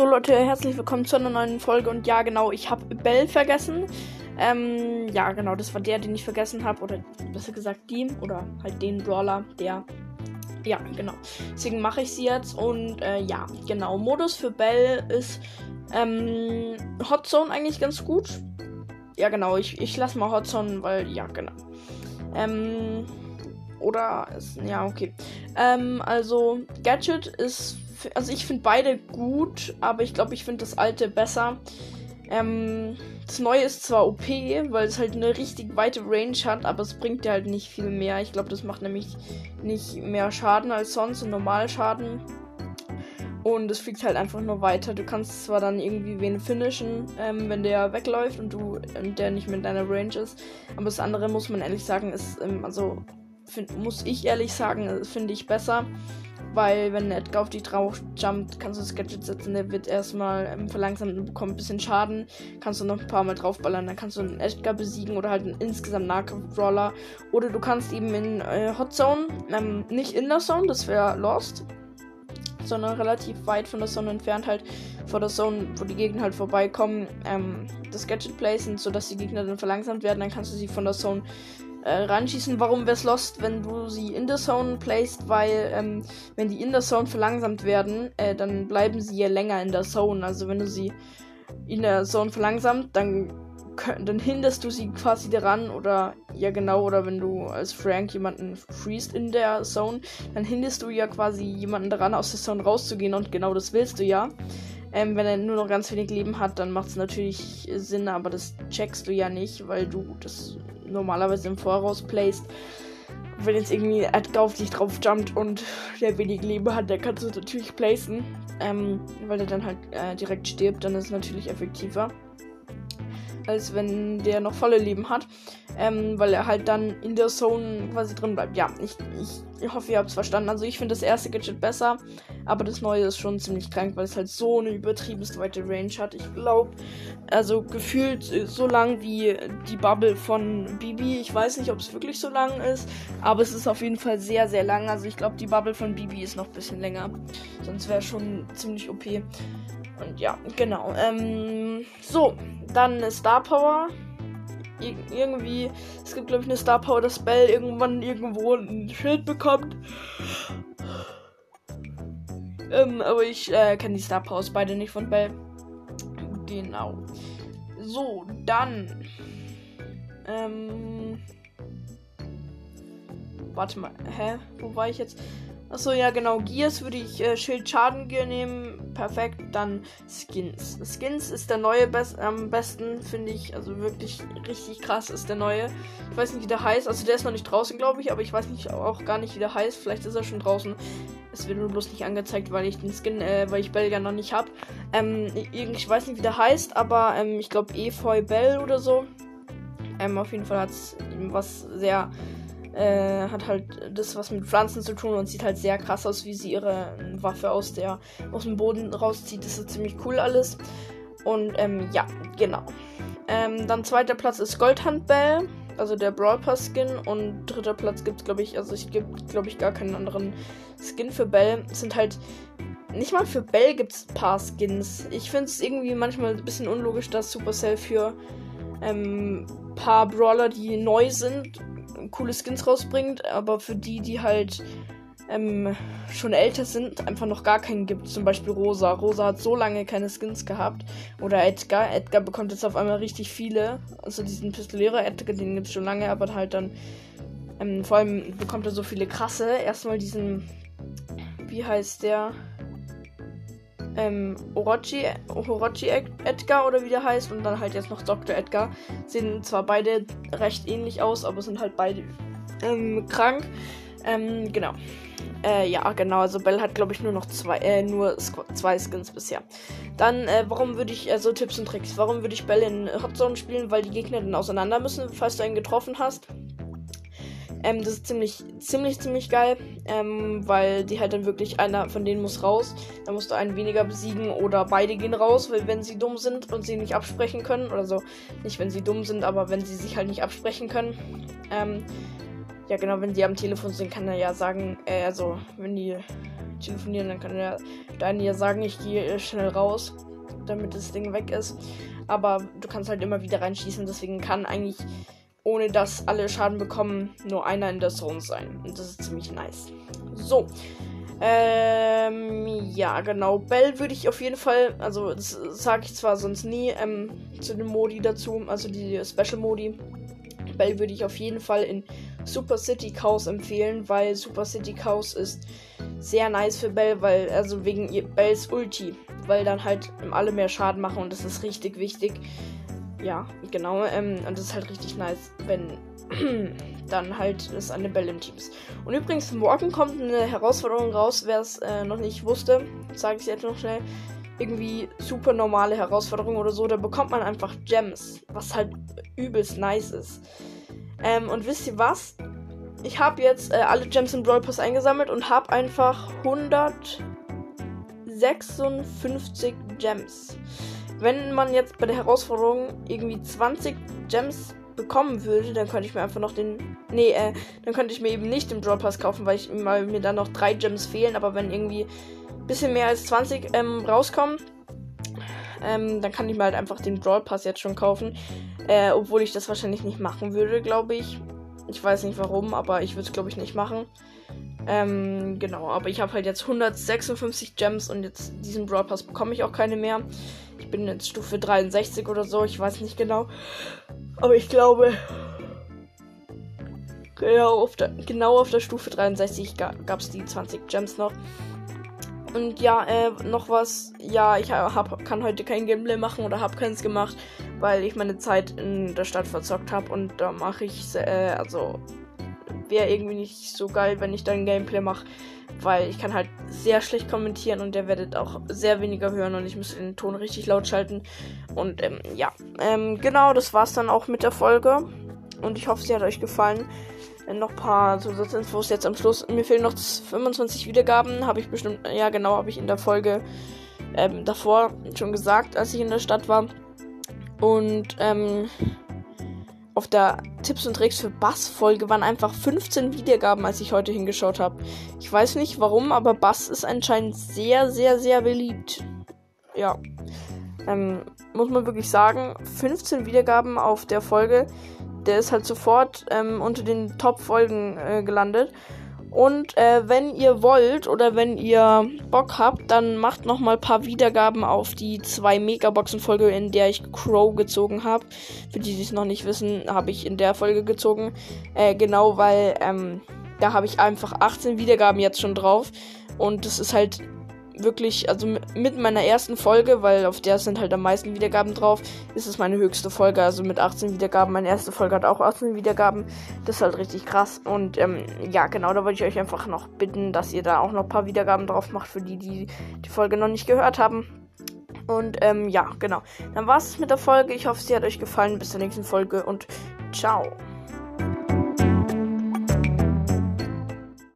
So Leute, herzlich willkommen zu einer neuen Folge und ja genau, ich habe Bell vergessen. Ähm, ja genau, das war der, den ich vergessen habe oder besser gesagt die oder halt den Brawler, der ja, genau. Deswegen mache ich sie jetzt und äh, ja, genau. Modus für Bell ist ähm, Hotzone eigentlich ganz gut. Ja, genau. Ich, ich lasse mal Hotzone, weil ja, genau. Ähm, oder ist, ja, okay. Ähm, also Gadget ist also ich finde beide gut, aber ich glaube, ich finde das alte besser. Ähm, das neue ist zwar OP, weil es halt eine richtig weite Range hat, aber es bringt dir halt nicht viel mehr. Ich glaube, das macht nämlich nicht mehr Schaden als sonst, Normalschaden. Und es fliegt halt einfach nur weiter. Du kannst zwar dann irgendwie wen finishen, ähm, wenn der wegläuft und du und der nicht in deiner Range ist. Aber das andere muss man ehrlich sagen, ist, ähm, also find, muss ich ehrlich sagen, finde ich besser. Weil wenn Edgar auf dich drauf jumpt, kannst du das Gadget setzen. Der wird erstmal ähm, verlangsamt und bekommt ein bisschen Schaden. Kannst du noch ein paar Mal draufballern. Dann kannst du einen Edgar besiegen oder halt einen insgesamt Nahkampf-Brawler. Oder du kannst eben in äh, Hot Zone, ähm, nicht in der Zone, das wäre Lost. Sondern relativ weit von der Zone entfernt, halt vor der Zone, wo die Gegner halt vorbeikommen, ähm, das Gadget placen, sodass die Gegner dann verlangsamt werden. Dann kannst du sie von der Zone äh, ranschießen. Warum wär's lost, wenn du sie in der Zone placed? Weil, ähm, wenn die in der Zone verlangsamt werden, äh, dann bleiben sie ja länger in der Zone. Also, wenn du sie in der Zone verlangsamt, dann, dann hinderst du sie quasi daran. Oder, ja, genau, oder wenn du als Frank jemanden freest in der Zone, dann hinderst du ja quasi jemanden daran, aus der Zone rauszugehen. Und genau das willst du ja. Ähm, wenn er nur noch ganz wenig Leben hat, dann macht es natürlich Sinn, aber das checkst du ja nicht, weil du das normalerweise im Voraus placed. Wenn jetzt irgendwie auf dich drauf jumpt und der wenig Leben hat, dann kannst du natürlich placen. Ähm, weil der dann halt äh, direkt stirbt, dann ist es natürlich effektiver. Als wenn der noch volle Leben hat. Ähm, weil er halt dann in der Zone quasi drin bleibt. Ja, ich, ich hoffe, ihr habt es verstanden. Also ich finde das erste Gadget besser. Aber das neue ist schon ziemlich krank, weil es halt so eine übertrieben weite Range hat. Ich glaube, also gefühlt so lang wie die Bubble von Bibi. Ich weiß nicht, ob es wirklich so lang ist, aber es ist auf jeden Fall sehr, sehr lang. Also ich glaube, die Bubble von Bibi ist noch ein bisschen länger. Sonst wäre schon ziemlich OP. Und ja, genau. Ähm, so, dann eine Star Power. Ir irgendwie, es gibt glaube ich eine Star Power, dass Bell irgendwann irgendwo ein Schild bekommt. Ähm, aber ich äh, kenne die Star Powers beide nicht von Bell. Genau. So, dann. Ähm. Warte mal. Hä? Wo war ich jetzt? Achso, ja, genau. Gears würde ich äh, Schild Schaden nehmen. Perfekt. Dann Skins. Skins ist der neue Best am besten, finde ich. Also wirklich richtig krass ist der neue. Ich weiß nicht, wie der heißt. Also der ist noch nicht draußen, glaube ich. Aber ich weiß nicht auch gar nicht, wie der heißt. Vielleicht ist er schon draußen. Es wird nur bloß nicht angezeigt, weil ich den Skin, äh, weil ich Bell ja noch nicht habe. Ähm, ich weiß nicht, wie der heißt, aber ähm, ich glaube Efeu Bell oder so. Ähm, auf jeden Fall hat es was sehr, äh, hat halt das was mit Pflanzen zu tun und sieht halt sehr krass aus, wie sie ihre Waffe aus der, aus dem Boden rauszieht. Das ist ziemlich cool alles. Und ähm, ja, genau. Ähm, dann zweiter Platz ist Goldhandbell also der Brawl Pass Skin und dritter Platz gibt es, glaube ich, also ich gibt, glaube ich, gar keinen anderen Skin für Bell. Es sind halt nicht mal für Bell gibt es ein paar Skins. Ich finde es irgendwie manchmal ein bisschen unlogisch, dass Supercell für ähm, paar Brawler, die neu sind, coole Skins rausbringt, aber für die, die halt ähm, schon älter sind, einfach noch gar keinen gibt. Zum Beispiel Rosa. Rosa hat so lange keine Skins gehabt. Oder Edgar. Edgar bekommt jetzt auf einmal richtig viele. Also diesen Pistolierer Edgar, den gibt es schon lange, aber halt dann. Ähm, vor allem bekommt er so viele krasse. Erstmal diesen. Wie heißt der? Ähm, Orochi, Orochi Edgar oder wie der heißt. Und dann halt jetzt noch Dr. Edgar. Sehen zwar beide recht ähnlich aus, aber sind halt beide ähm, krank. Ähm, genau. Äh, ja, genau. Also Bell hat, glaube ich, nur noch zwei, äh, nur zwei Skins bisher. Dann, äh, warum würde ich, also Tipps und Tricks, warum würde ich Bell in Hotzone spielen? Weil die Gegner dann auseinander müssen, falls du einen getroffen hast. Ähm, das ist ziemlich, ziemlich, ziemlich geil, ähm, weil die halt dann wirklich einer von denen muss raus. Dann musst du einen weniger besiegen oder beide gehen raus, weil wenn sie dumm sind und sie nicht absprechen können oder so. Nicht wenn sie dumm sind, aber wenn sie sich halt nicht absprechen können. Ähm, ja, genau, wenn die am Telefon sind, kann er ja sagen, äh, also, wenn die telefonieren. Dann kann der Deine ja sagen, ich gehe schnell raus, damit das Ding weg ist. Aber du kannst halt immer wieder reinschießen. Deswegen kann eigentlich, ohne dass alle Schaden bekommen, nur einer in der Zone sein. Und das ist ziemlich nice. So. Ähm, ja, genau. Bell würde ich auf jeden Fall, also das sage ich zwar sonst nie ähm, zu den Modi dazu, also die Special Modi. Bell würde ich auf jeden Fall in Super City Chaos empfehlen, weil Super City Chaos ist sehr nice für Bell, weil, also wegen Bells Ulti, weil dann halt alle mehr Schaden machen und das ist richtig wichtig. Ja, genau, ähm, und das ist halt richtig nice, wenn dann halt es eine Bell im Team ist. Und übrigens, morgen kommt eine Herausforderung raus, wer es äh, noch nicht wusste, sage ich jetzt noch schnell. Irgendwie super normale Herausforderung oder so, da bekommt man einfach Gems, was halt übelst nice ist. Ähm, und wisst ihr was? Ich habe jetzt äh, alle Gems im Brawl Pass eingesammelt und habe einfach 156 Gems. Wenn man jetzt bei der Herausforderung irgendwie 20 Gems bekommen würde, dann könnte ich mir einfach noch den. Nee, äh, dann könnte ich mir eben nicht den Brawl Pass kaufen, weil, ich, weil mir dann noch drei Gems fehlen. Aber wenn irgendwie ein bisschen mehr als 20 ähm, rauskommen, ähm, dann kann ich mir halt einfach den Brawl Pass jetzt schon kaufen. Äh, obwohl ich das wahrscheinlich nicht machen würde, glaube ich. Ich weiß nicht warum, aber ich würde es, glaube ich, nicht machen. Ähm, genau, aber ich habe halt jetzt 156 Gems und jetzt diesen Brawl Pass bekomme ich auch keine mehr. Ich bin jetzt Stufe 63 oder so, ich weiß nicht genau. Aber ich glaube, genau auf der, genau auf der Stufe 63 gab es die 20 Gems noch. Und ja, äh, noch was. Ja, ich hab, kann heute kein Gameplay machen oder habe keins gemacht, weil ich meine Zeit in der Stadt verzockt habe. Und da mache ich, äh, also, wäre irgendwie nicht so geil, wenn ich dann Gameplay mache, weil ich kann halt sehr schlecht kommentieren und ihr werdet auch sehr weniger hören und ich muss den Ton richtig laut schalten. Und ähm, ja, ähm, genau, das war's dann auch mit der Folge. Und ich hoffe, sie hat euch gefallen noch ein paar Zusatzinfos jetzt am Schluss. Mir fehlen noch 25 Wiedergaben. Habe ich bestimmt, ja genau, habe ich in der Folge ähm, davor schon gesagt, als ich in der Stadt war. Und ähm, auf der Tipps und Tricks für Bass-Folge waren einfach 15 Wiedergaben, als ich heute hingeschaut habe. Ich weiß nicht warum, aber Bass ist anscheinend sehr, sehr, sehr beliebt. Ja. Ähm, muss man wirklich sagen, 15 Wiedergaben auf der Folge der ist halt sofort ähm, unter den Top-Folgen äh, gelandet. Und äh, wenn ihr wollt oder wenn ihr Bock habt, dann macht noch mal ein paar Wiedergaben auf die zwei Megaboxen-Folge, in der ich Crow gezogen habe. Für die, die es noch nicht wissen, habe ich in der Folge gezogen. Äh, genau, weil ähm, da habe ich einfach 18 Wiedergaben jetzt schon drauf. Und das ist halt wirklich, also mit meiner ersten Folge, weil auf der sind halt am meisten Wiedergaben drauf, ist es meine höchste Folge. Also mit 18 Wiedergaben. Meine erste Folge hat auch 18 Wiedergaben. Das ist halt richtig krass. Und ähm, ja, genau, da wollte ich euch einfach noch bitten, dass ihr da auch noch ein paar Wiedergaben drauf macht, für die, die die Folge noch nicht gehört haben. Und ähm, ja, genau. Dann war es mit der Folge. Ich hoffe, sie hat euch gefallen. Bis zur nächsten Folge und ciao.